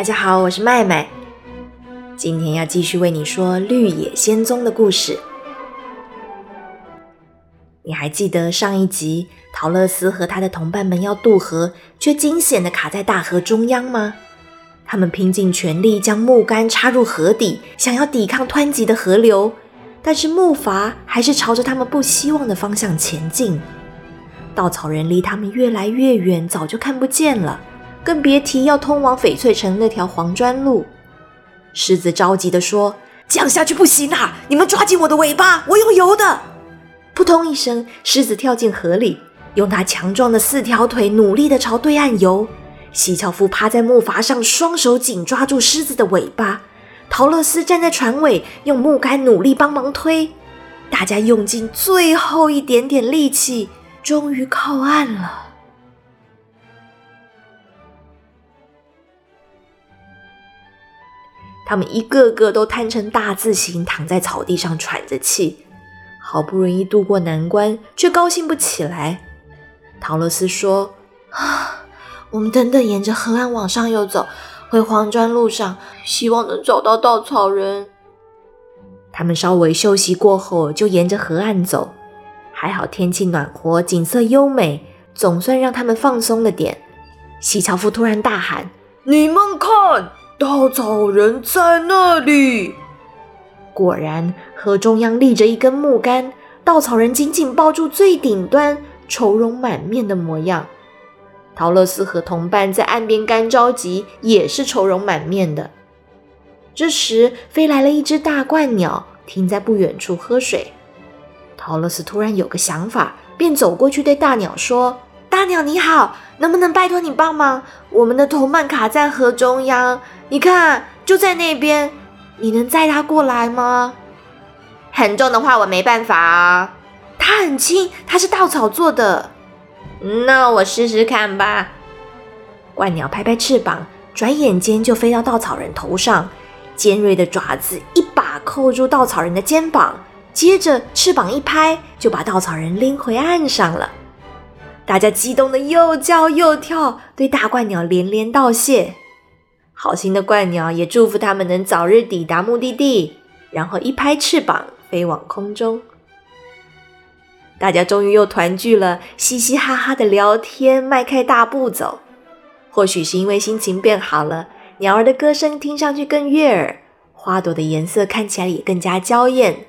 大家好，我是麦麦。今天要继续为你说《绿野仙踪》的故事。你还记得上一集陶乐斯和他的同伴们要渡河，却惊险的卡在大河中央吗？他们拼尽全力将木杆插入河底，想要抵抗湍急的河流，但是木筏还是朝着他们不希望的方向前进。稻草人离他们越来越远，早就看不见了，更别提要通往翡翠城那条黄砖路。狮子着急地说：“这样下去不行啊！你们抓紧我的尾巴，我用游的。”扑通一声，狮子跳进河里，用它强壮的四条腿努力地朝对岸游。西樵夫趴在木筏上，双手紧抓住狮子的尾巴。陶乐斯站在船尾，用木杆努力帮忙推。大家用尽最后一点点力气，终于靠岸了。他们一个个都摊成大字形，躺在草地上喘着气。好不容易渡过难关，却高兴不起来。陶乐斯说：“啊，我们等等沿着河岸往上游走，回黄砖路上，希望能找到稻草人。”他们稍微休息过后，就沿着河岸走。还好天气暖和，景色优美，总算让他们放松了点。西樵夫突然大喊：“你们看！”稻草人在那里。果然，河中央立着一根木杆，稻草人紧紧抱住最顶端，愁容满面的模样。陶乐斯和同伴在岸边干着急，也是愁容满面的。这时，飞来了一只大鹳鸟，停在不远处喝水。陶乐斯突然有个想法，便走过去对大鸟说。大鸟你好，能不能拜托你帮忙？我们的同伴卡在河中央，你看就在那边，你能载他过来吗？很重的话我没办法啊。它很轻，它是稻草做的。那我试试看吧。鹳鸟拍拍翅膀，转眼间就飞到稻草人头上，尖锐的爪子一把扣住稻草人的肩膀，接着翅膀一拍，就把稻草人拎回岸上了。大家激动的又叫又跳，对大怪鸟连连道谢。好心的鹳鸟也祝福他们能早日抵达目的地，然后一拍翅膀飞往空中。大家终于又团聚了，嘻嘻哈哈的聊天，迈开大步走。或许是因为心情变好了，鸟儿的歌声听上去更悦耳，花朵的颜色看起来也更加娇艳，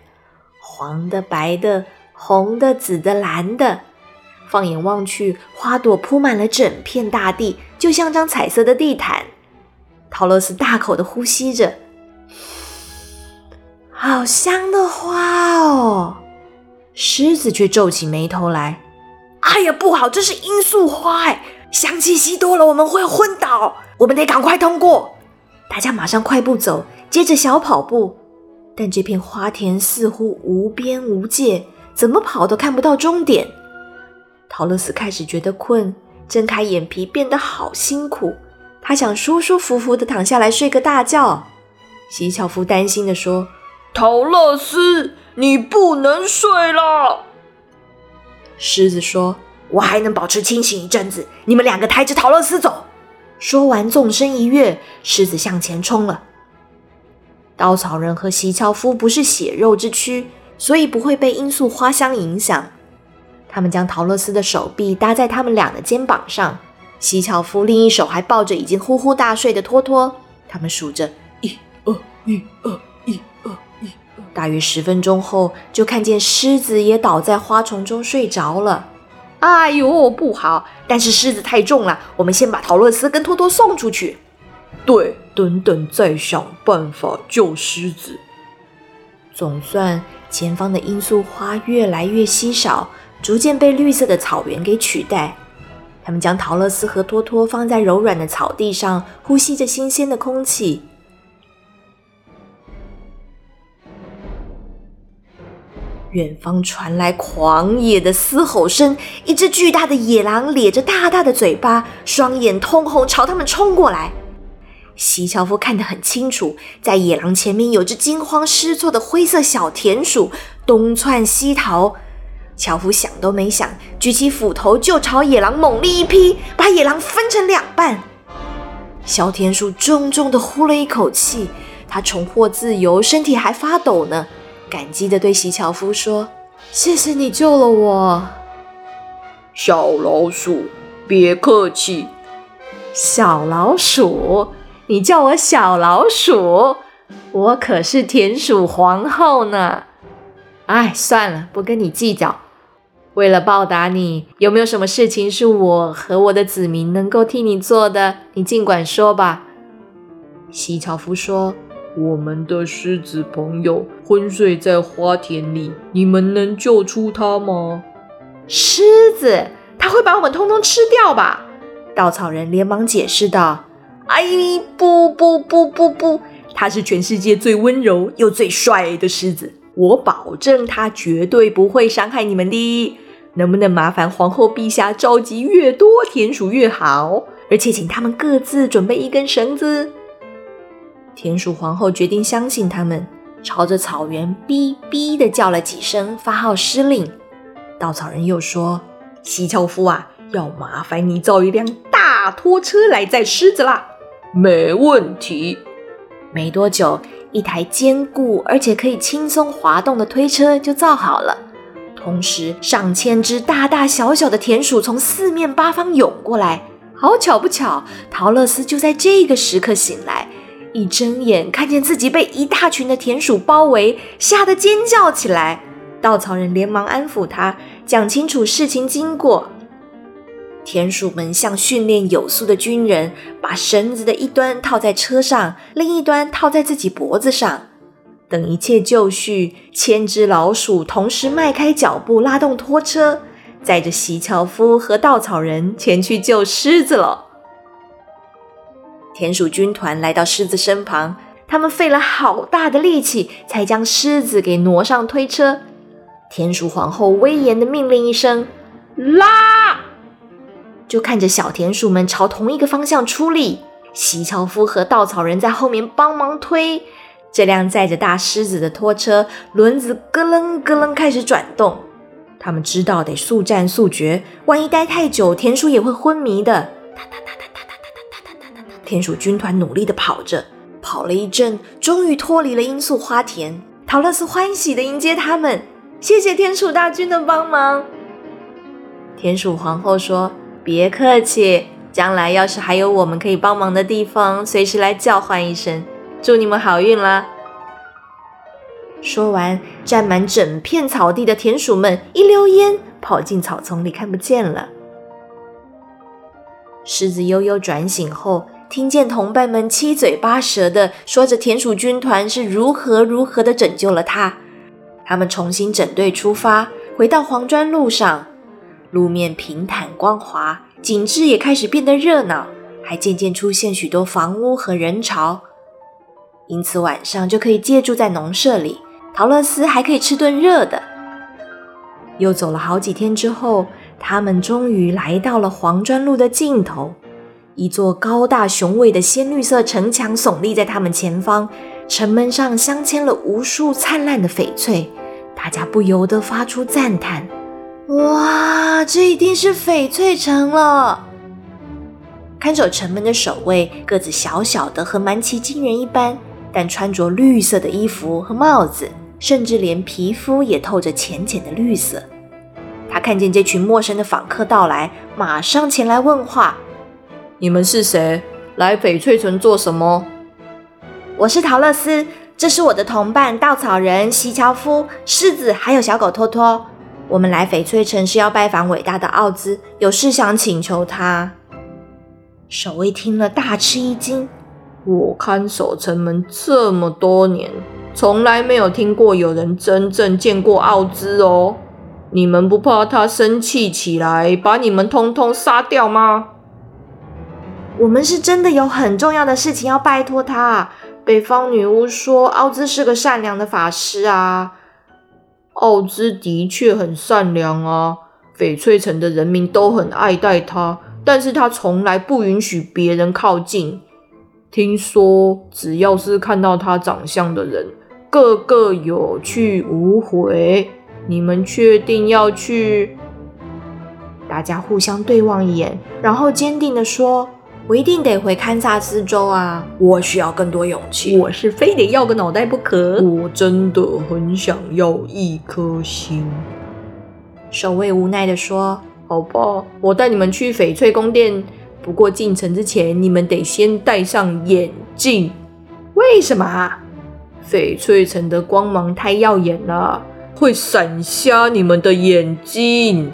黄的、白的、红的、紫的、蓝的。放眼望去，花朵铺满了整片大地，就像张彩色的地毯。陶乐斯大口的呼吸着，好香的花哦！狮子却皱起眉头来：“哎呀，不好，这是罂粟花哎，香气吸多了我们会昏倒，我们得赶快通过。”大家马上快步走，接着小跑步，但这片花田似乎无边无界，怎么跑都看不到终点。陶乐斯开始觉得困，睁开眼皮变得好辛苦。他想舒舒服服的躺下来睡个大觉。西樵夫担心的说：“陶乐斯，你不能睡了。”狮子说：“我还能保持清醒一阵子。你们两个抬着陶乐斯走。”说完，纵身一跃，狮子向前冲了。稻草人和西樵夫不是血肉之躯，所以不会被罂粟花香影响。他们将陶乐斯的手臂搭在他们俩的肩膀上，西樵夫另一手还抱着已经呼呼大睡的托托。他们数着一二一二一二一二，大约十分钟后，就看见狮子也倒在花丛中睡着了。哎呦，不好！但是狮子太重了，我们先把陶乐斯跟托托送出去。对，等等再想办法救狮子。总算，前方的罂粟花越来越稀少。逐渐被绿色的草原给取代。他们将陶乐斯和托托放在柔软的草地上，呼吸着新鲜的空气。远方传来狂野的嘶吼声，一只巨大的野狼咧着大大的嘴巴，双眼通红，朝他们冲过来。西樵夫看得很清楚，在野狼前面有只惊慌失措的灰色小田鼠，东窜西逃。樵夫想都没想，举起斧头就朝野狼猛力一劈，把野狼分成两半。小田鼠重重的呼了一口气，他重获自由，身体还发抖呢，感激的对席樵夫说：“谢谢你救了我。”小老鼠，别客气。小老鼠，你叫我小老鼠，我可是田鼠皇后呢。哎，算了，不跟你计较。为了报答你，有没有什么事情是我和我的子民能够替你做的？你尽管说吧。西樵夫说：“我们的狮子朋友昏睡在花田里，你们能救出他吗？”狮子，他会把我们通通吃掉吧？稻草人连忙解释道：“哎，不不不不不，他是全世界最温柔又最帅的狮子。”我保证，他绝对不会伤害你们的。能不能麻烦皇后陛下召集越多田鼠越好？而且请他们各自准备一根绳子。田鼠皇后决定相信他们，朝着草原哔哔的叫了几声，发号施令。稻草人又说：“西樵夫啊，要麻烦你造一辆大拖车来载狮子啦。”没问题。没多久。一台坚固而且可以轻松滑动的推车就造好了，同时上千只大大小小的田鼠从四面八方涌过来。好巧不巧，陶乐斯就在这个时刻醒来，一睁眼看见自己被一大群的田鼠包围，吓得尖叫起来。稻草人连忙安抚他，讲清楚事情经过。田鼠们像训练有素的军人，把绳子的一端套在车上，另一端套在自己脖子上。等一切就绪，千只老鼠同时迈开脚步，拉动拖车，载着席樵夫和稻草人前去救狮子了。田鼠军团来到狮子身旁，他们费了好大的力气，才将狮子给挪上推车。田鼠皇后威严的命令一声：“拉！”就看着小田鼠们朝同一个方向出力，席樵夫和稻草人在后面帮忙推。这辆载着大狮子的拖车轮子咯楞咯楞开始转动。他们知道得速战速决，万一待太久，田鼠也会昏迷的。哒哒哒哒哒哒哒哒哒哒哒。田鼠军团努力地跑着，跑了一阵，终于脱离了罂粟花田。陶乐斯欢喜地迎接他们，谢谢田鼠大军的帮忙。田鼠皇后说。别客气，将来要是还有我们可以帮忙的地方，随时来叫唤一声。祝你们好运啦！说完，占满整片草地的田鼠们一溜烟跑进草丛里，看不见了。狮子悠悠转醒后，听见同伴们七嘴八舌的说着田鼠军团是如何如何的拯救了他。他们重新整队出发，回到黄砖路上。路面平坦光滑，景致也开始变得热闹，还渐渐出现许多房屋和人潮。因此晚上就可以借住在农舍里，陶乐斯还可以吃顿热的。又走了好几天之后，他们终于来到了黄砖路的尽头。一座高大雄伟的鲜绿色城墙耸立在他们前方，城门上镶嵌了无数灿烂的翡翠，大家不由得发出赞叹。哇，这一定是翡翠城了！看守城门的守卫个子小小的，和蛮奇惊人一般，但穿着绿色的衣服和帽子，甚至连皮肤也透着浅浅的绿色。他看见这群陌生的访客到来，马上前来问话：“你们是谁？来翡翠城做什么？”“我是陶乐斯，这是我的同伴稻草人西樵夫、狮子，还有小狗托托。”我们来翡翠城是要拜访伟大的奥兹，有事想请求他。守卫听了大吃一惊，我看守城门这么多年，从来没有听过有人真正见过奥兹哦。你们不怕他生气起来，把你们通通杀掉吗？我们是真的有很重要的事情要拜托他。北方女巫说，奥兹是个善良的法师啊。奥兹的确很善良啊，翡翠城的人民都很爱戴他，但是他从来不允许别人靠近。听说只要是看到他长相的人，个个有去无回。你们确定要去？大家互相对望一眼，然后坚定地说：“我一定得回堪萨斯州啊！我需要更多勇气。我是非得要个脑袋不可。我真的很想要一颗心。守卫无奈的说：“好吧，我带你们去翡翠宫殿。不过进城之前，你们得先戴上眼镜。为什么？翡翠城的光芒太耀眼了，会闪瞎你们的眼睛。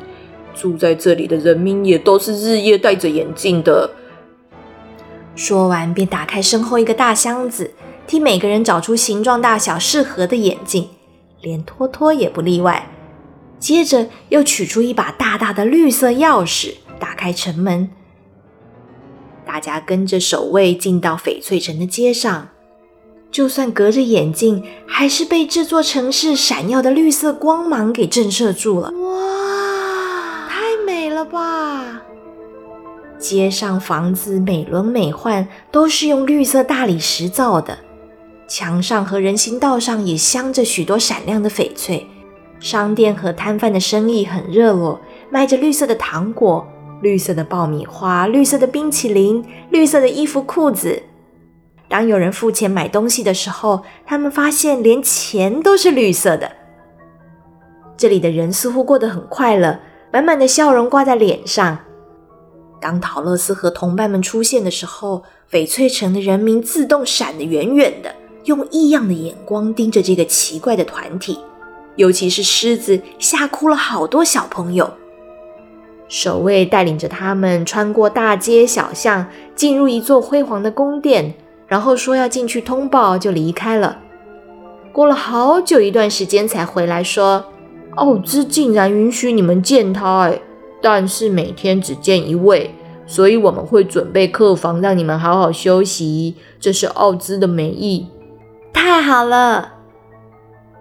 住在这里的人民也都是日夜戴着眼镜的。”说完，便打开身后一个大箱子，替每个人找出形状大小适合的眼镜，连托托也不例外。接着又取出一把大大的绿色钥匙，打开城门。大家跟着守卫进到翡翠城的街上，就算隔着眼镜，还是被这座城市闪耀的绿色光芒给震慑住了。哇，太美了吧！街上房子美轮美奂，都是用绿色大理石造的。墙上和人行道上也镶着许多闪亮的翡翠。商店和摊贩的生意很热络，卖着绿色的糖果、绿色的爆米花、绿色的冰淇淋、绿色的衣服裤子。当有人付钱买东西的时候，他们发现连钱都是绿色的。这里的人似乎过得很快乐，满满的笑容挂在脸上。当陶乐斯和同伴们出现的时候，翡翠城的人民自动闪得远远的，用异样的眼光盯着这个奇怪的团体。尤其是狮子，吓哭了好多小朋友。守卫带领着他们穿过大街小巷，进入一座辉煌的宫殿，然后说要进去通报，就离开了。过了好久一段时间才回来，说：“奥兹竟然允许你们见他，哎。”但是每天只见一位，所以我们会准备客房让你们好好休息。这是奥兹的美意。太好了！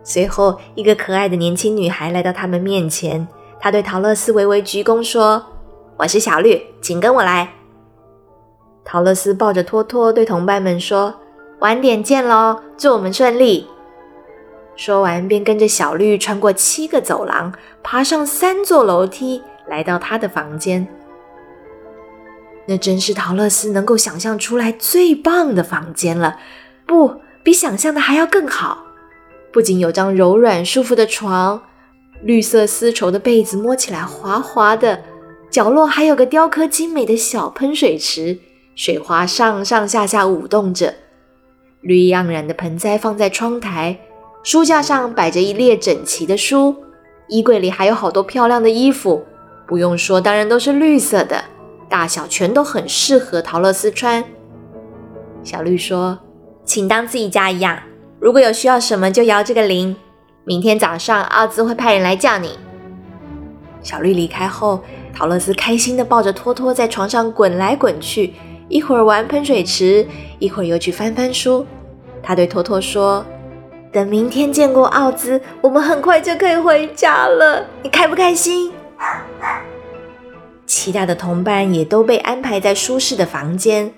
随后，一个可爱的年轻女孩来到他们面前，她对陶乐斯微微鞠躬说：“我是小绿，请跟我来。”陶乐斯抱着托托对同伴们说：“晚点见喽，祝我们顺利。”说完，便跟着小绿穿过七个走廊，爬上三座楼梯。来到他的房间，那真是陶乐斯能够想象出来最棒的房间了，不比想象的还要更好。不仅有张柔软舒服的床，绿色丝绸的被子摸起来滑滑的，角落还有个雕刻精美的小喷水池，水花上上下下舞动着。绿意盎然的盆栽放在窗台，书架上摆着一列整齐的书，衣柜里还有好多漂亮的衣服。不用说，当然都是绿色的，大小全都很适合陶乐斯穿。小绿说：“请当自己家一样，如果有需要什么就摇这个铃。明天早上奥兹会派人来叫你。”小绿离开后，陶乐斯开心地抱着托托在床上滚来滚去，一会儿玩喷水池，一会儿又去翻翻书。他对托托说：“等明天见过奥兹，我们很快就可以回家了。你开不开心？”其他的同伴也都被安排在舒适的房间。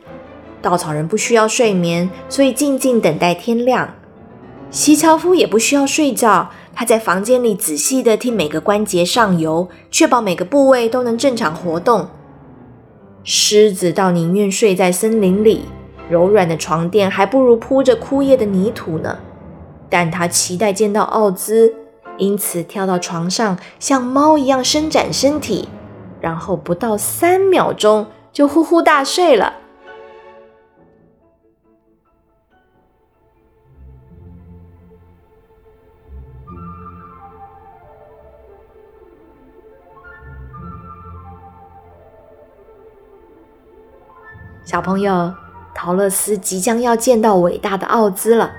稻草人不需要睡眠，所以静静等待天亮。西樵夫也不需要睡觉，他在房间里仔细地替每个关节上油，确保每个部位都能正常活动。狮子倒宁愿睡在森林里，柔软的床垫还不如铺着枯叶的泥土呢。但他期待见到奥兹。因此，跳到床上，像猫一样伸展身体，然后不到三秒钟就呼呼大睡了。小朋友，陶乐斯即将要见到伟大的奥兹了。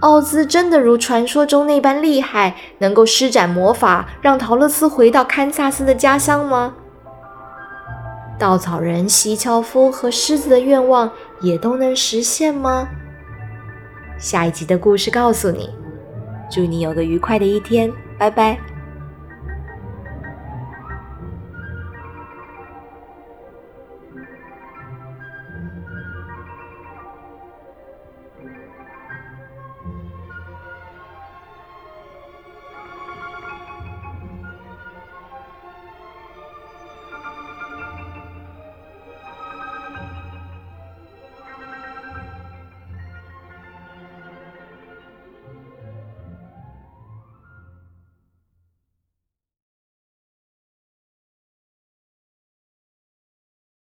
奥兹真的如传说中那般厉害，能够施展魔法让陶乐斯回到堪萨斯的家乡吗？稻草人、西樵夫和狮子的愿望也都能实现吗？下一集的故事告诉你。祝你有个愉快的一天，拜拜。